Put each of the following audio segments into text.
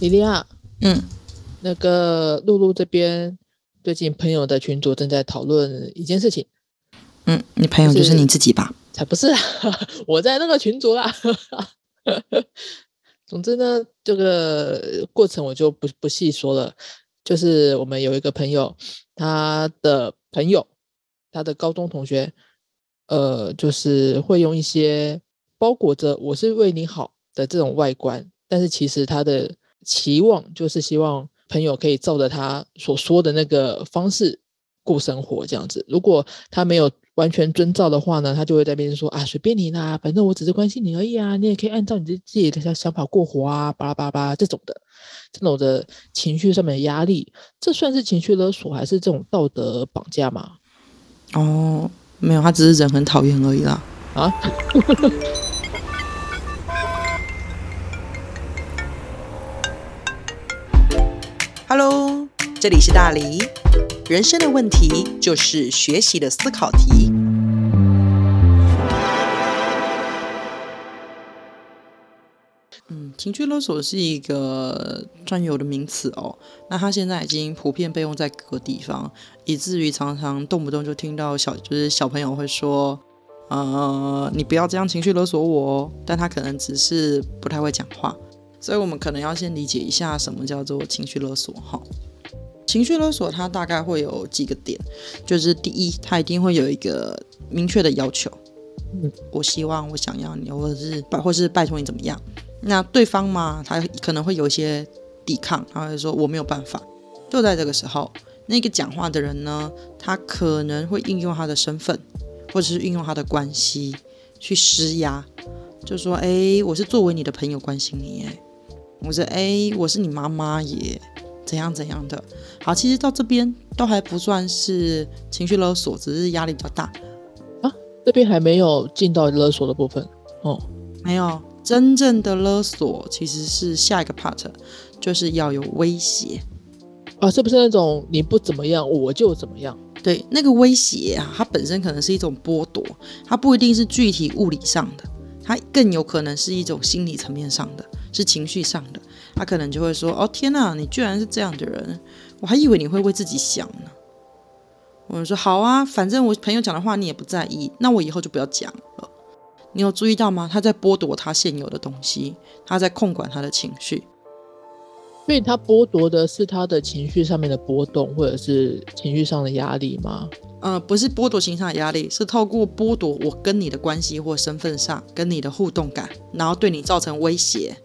莉莉亚，嗯，那个露露这边最近朋友的群组正在讨论一件事情，嗯，你朋友就是你自己吧？才不是啊，我在那个群组啦。总之呢，这个过程我就不不细说了。就是我们有一个朋友，他的朋友，他的高中同学，呃，就是会用一些包裹着“我是为你好”的这种外观，但是其实他的期望就是希望朋友可以照着他所说的那个方式过生活，这样子。如果他没有完全遵照的话呢，他就会在边说啊，随便你啦，反正我只是关心你而已啊，你也可以按照你自自己的想想法过活啊，巴拉巴拉这种的。这种的情绪上面的压力，这算是情绪勒索还是这种道德绑架吗？哦，没有，他只是人很讨厌而已啦。啊 ？Hello，这里是大黎。人生的问题就是学习的思考题。嗯情绪勒索是一个专有的名词哦，那它现在已经普遍被用在各个地方，以至于常常动不动就听到小就是小朋友会说，呃，你不要这样情绪勒索我哦，但他可能只是不太会讲话，所以我们可能要先理解一下什么叫做情绪勒索哈。情绪勒索它大概会有几个点，就是第一，它一定会有一个明确的要求，嗯，我希望我想要你，或者是拜或是拜托你怎么样。那对方嘛，他可能会有一些抵抗，他会说我没有办法。就在这个时候，那个讲话的人呢，他可能会应用他的身份，或者是运用他的关系去施压，就说：“哎，我是作为你的朋友关心你，哎，我说，哎，我是你妈妈耶怎样怎样的。”好，其实到这边都还不算是情绪勒索，只是压力比较大啊。这边还没有进到勒索的部分哦，没有。真正的勒索其实是下一个 part，就是要有威胁啊，是不是那种你不怎么样我就怎么样？对，那个威胁啊，它本身可能是一种剥夺，它不一定是具体物理上的，它更有可能是一种心理层面上的，是情绪上的。他可能就会说：“哦，天哪，你居然是这样的人，我还以为你会为自己想呢。”我说：“好啊，反正我朋友讲的话你也不在意，那我以后就不要讲了。”你有注意到吗？他在剥夺他现有的东西，他在控管他的情绪，所以他剥夺的是他的情绪上面的波动，或者是情绪上的压力吗？呃，不是剥夺情绪上的压力，是透过剥夺我跟你的关系或身份上跟你的互动感，然后对你造成威胁。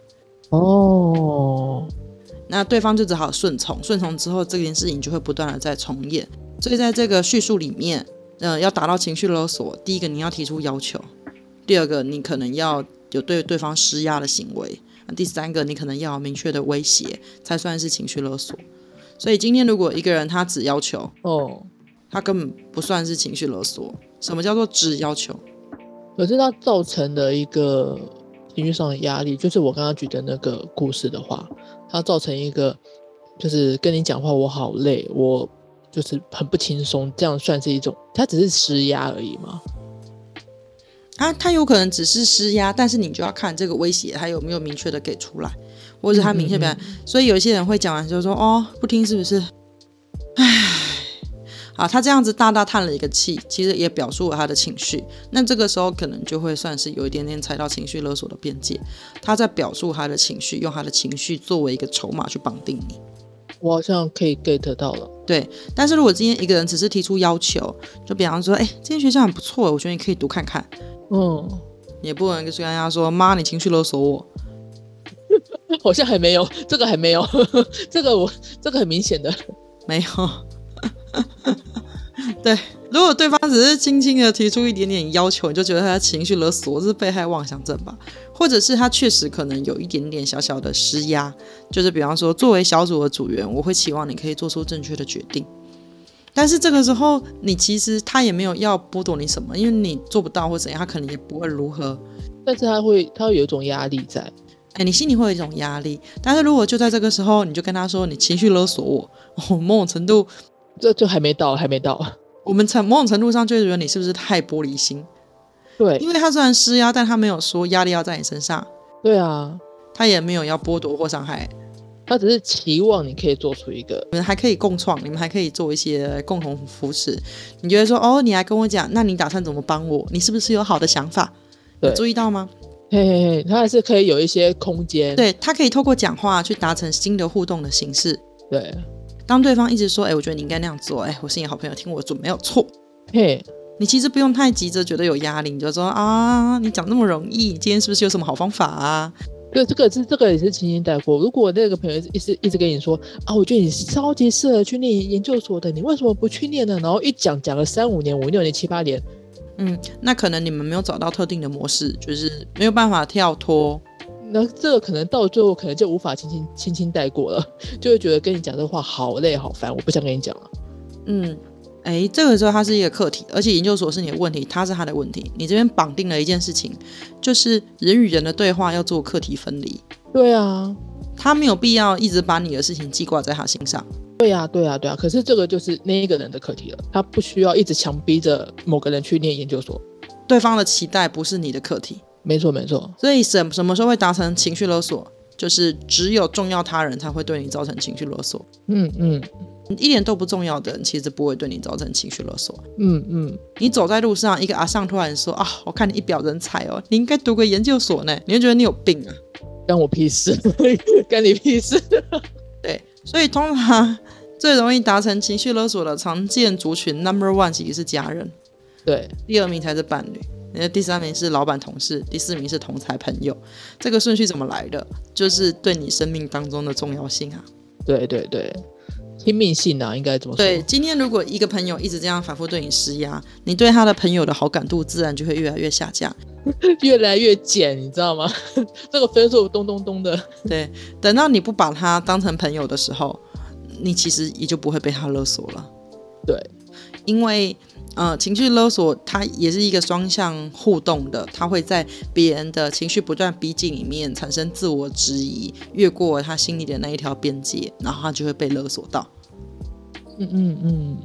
哦，那对方就只好顺从，顺从之后这件事情就会不断的在重演。所以在这个叙述里面，呃，要达到情绪勒索，第一个你要提出要求。第二个，你可能要有对对方施压的行为；第三个，你可能要有明确的威胁，才算是情绪勒索。所以今天如果一个人他只要求，哦，他根本不算是情绪勒索。什么叫做只要求？可是他造成的一个情绪上的压力，就是我刚刚举的那个故事的话，它造成一个就是跟你讲话我好累，我就是很不轻松，这样算是一种，它只是施压而已吗？啊，他有可能只是施压，但是你就要看这个威胁他有没有明确的给出来，或者他明确表所以有一些人会讲完就说：“哦，不听是不是？”唉，好，他这样子大大叹了一个气，其实也表述了他的情绪。那这个时候可能就会算是有一点点踩到情绪勒索的边界。他在表述他的情绪，用他的情绪作为一个筹码去绑定你。我好像可以 get 到了。对，但是如果今天一个人只是提出要求，就比方说：“哎，今天学校很不错，我觉得你可以读看看。”嗯，也不能跟人家说妈，你情绪勒索我，好像还没有这个还没有，这个我这个很明显的没有。对，如果对方只是轻轻的提出一点点要求，你就觉得他情绪勒索，是被害妄想症吧？或者是他确实可能有一点点小小的施压，就是比方说，作为小组的组员，我会期望你可以做出正确的决定。但是这个时候，你其实他也没有要剥夺你什么，因为你做不到或怎样，他可能也不会如何。但是他会，他会有一种压力在，哎，你心里会有一种压力。但是如果就在这个时候，你就跟他说你情绪勒索我，哦，某种程度，这就还没到，还没到。我们从某种程度上就觉得你是不是太玻璃心？对，因为他虽然施压，但他没有说压力要在你身上。对啊，他也没有要剥夺或伤害。他只是期望你可以做出一个，你们还可以共创，你们还可以做一些共同扶持。你觉得说，哦，你还跟我讲，那你打算怎么帮我？你是不是有好的想法？有注意到吗？嘿嘿嘿，他还是可以有一些空间。对他可以透过讲话去达成新的互动的形式。对，当对方一直说，哎，我觉得你应该那样做，哎，我是你好朋友，听我做没有错。嘿，你其实不用太急着觉得有压力，你就说啊，你讲那么容易，今天是不是有什么好方法啊？对，这个是这个也是轻轻带过。如果那个朋友一直一直跟你说啊，我觉得你超级适合去念研究所的，你为什么不去念呢？然后一讲讲了三五年、五六年、七八年，嗯，那可能你们没有找到特定的模式，就是没有办法跳脱。那这个可能到最后可能就无法轻轻轻轻带过了，就会觉得跟你讲这话好累好烦，我不想跟你讲了。嗯，哎，这个时候它是一个课题，而且研究所是你的问题，它是他的问题。你这边绑定了一件事情，就是人与人的对话要做课题分离。对啊，他没有必要一直把你的事情记挂在他心上。对呀、对呀、对呀、可是这个就是那一个人的课题了，他不需要一直强逼着某个人去念研究所。对方的期待不是你的课题，没错，没错。所以什什么时候会达成情绪勒索？就是只有重要他人才会对你造成情绪勒索，嗯嗯一点都不重要的人其实不会对你造成情绪勒索。嗯嗯，你走在路上，一个阿尚突然说啊，我看你一表人才哦，你应该读个研究所呢，你会觉得你有病啊。干我屁事，干你屁事。对，所以通常最容易达成情绪勒索的常见族群，Number One 其实是家人，对，第二名才是伴侣，那第三名是老板同事，第四名是同才朋友。这个顺序怎么来的？就是对你生命当中的重要性啊。对对对，亲密性啊，应该怎么说？对，今天如果一个朋友一直这样反复对你施压，你对他的朋友的好感度自然就会越来越下降。越来越减，你知道吗？这个分数咚咚咚的。对，等到你不把他当成朋友的时候，你其实也就不会被他勒索了。对，因为呃，情绪勒索它也是一个双向互动的，它会在别人的情绪不断逼近里面产生自我质疑，越过他心里的那一条边界，然后他就会被勒索到。嗯嗯嗯，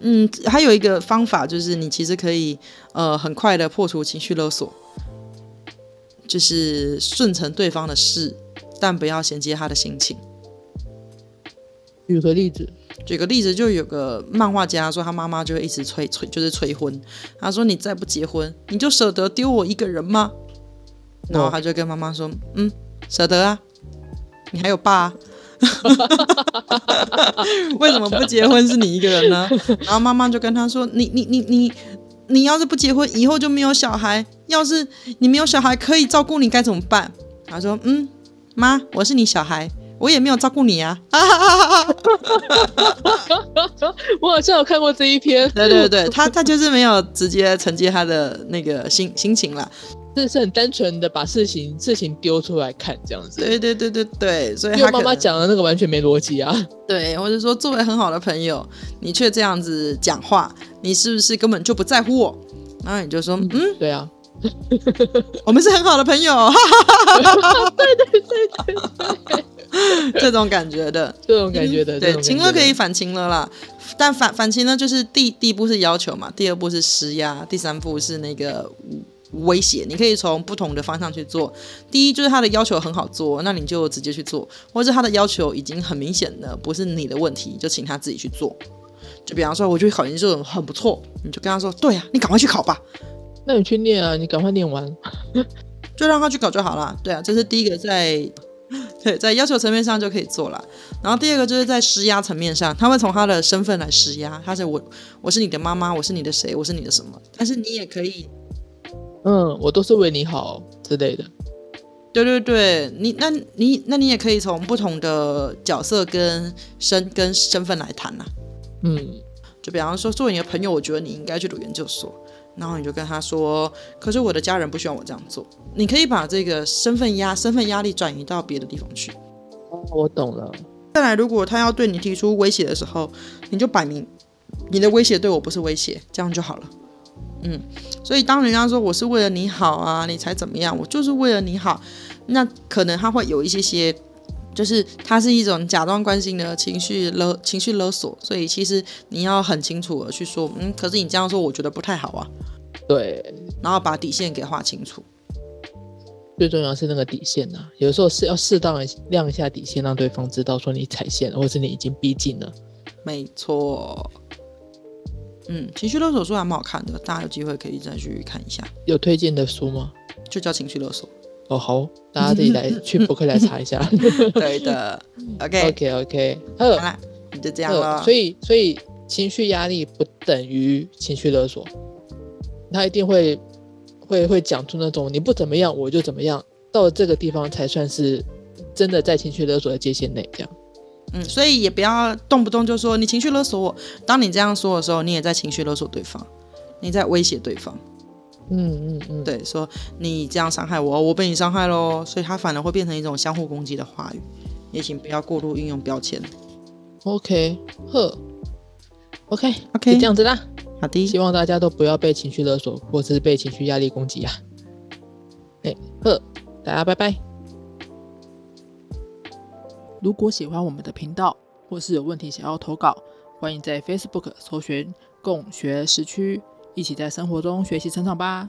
嗯，还有一个方法就是，你其实可以呃很快的破除情绪勒索，就是顺承对方的事，但不要衔接他的心情。举个例子，举个例子，就有个漫画家说，他妈妈就会一直催催，就是催婚。他说：“你再不结婚，你就舍得丢我一个人吗？”然后他就跟妈妈说：“嗯，舍得啊，你还有爸、啊。”为什么不结婚是你一个人呢？然后妈妈就跟他说：“你你你你你要是不结婚，以后就没有小孩。要是你没有小孩可以照顾你，该怎么办？”他说：“嗯，妈，我是你小孩，我也没有照顾你啊。”我好像有看过这一篇，对对对，他他就是没有直接承接他的那个心心情啦。这是很单纯的把事情事情丢出来看这样子。对对对对对，所以因为妈妈讲的那个完全没逻辑啊。对，或者说作为很好的朋友，你却这样子讲话，你是不是根本就不在乎我？然后你就说，嗯，对啊，我们是很好的朋友，哈哈哈哈哈。对对对对对，这种感觉的，这种感觉的，这对，情感觉的勒可以反情了啦，但反反情呢，就是第第一步是要求嘛，第二步是施压，第三步是那个威胁。你可以从不同的方向去做。第一就是他的要求很好做，那你就直接去做；或者他的要求已经很明显的不是你的问题，就请他自己去做。就比方说，我觉得考研究所很不错，你就跟他说：“对呀、你赶快去考吧。”那你去念啊，你赶快念完。就让他去搞就好了。对啊，这是第一个在 对在要求层面上就可以做了。然后第二个就是在施压层面上，他会从他的身份来施压，他是我我是你的妈妈，我是你的谁，我是你的什么。但是你也可以，嗯，我都是为你好之类的。对对对，你那你那你也可以从不同的角色跟身跟身份来谈呐、嗯，就比方说，作为你的朋友，我觉得你应该去读研究所。然后你就跟他说，可是我的家人不希望我这样做。你可以把这个身份压身份压力转移到别的地方去。哦我懂了。再来，如果他要对你提出威胁的时候，你就摆明你的威胁对我不是威胁，这样就好了。嗯，所以当人家说我是为了你好啊，你才怎么样，我就是为了你好，那可能他会有一些些，就是它是一种假装关心的情绪勒情绪勒索，所以其实你要很清楚的去说，嗯，可是你这样说我觉得不太好啊，对，然后把底线给划清楚。最重要是那个底线呐、有时候是要适当的亮一下底线，让对方知道说你踩线了，或是你已经逼近了。没错。嗯，情绪勒索书还蛮好看的，大家有机会可以再去看一下，有推荐的书吗？就叫情绪勒索。哦，好，大家自己来去博客来查一下。对的，OK，OK OK，好了，你，就这样，了。所以所以情绪压力不等于情绪勒索，他一定会会会讲出那种你不怎么样我就怎么样，到了这个地方才算是真的在情绪勒索的界限内，这样。嗯，所以也不要动不动就说你情绪勒索我。当你这样说的时候，你也在情绪勒索对方，你在威胁对方。嗯嗯嗯，对，说你这样伤害我，我被你伤害喽，所以它反而会变成一种相互攻击的话语。也请不要过度运用标签。OK，呵，OK OK，这样子啦。好的，希望大家都不要被情绪勒索，或者是被情绪压力攻击啊。哎，呵，大家拜拜。如果喜欢我们的频道，或是有问题想要投稿，欢迎在 Facebook 搜寻“共学时区”，一起在生活中学习成长吧。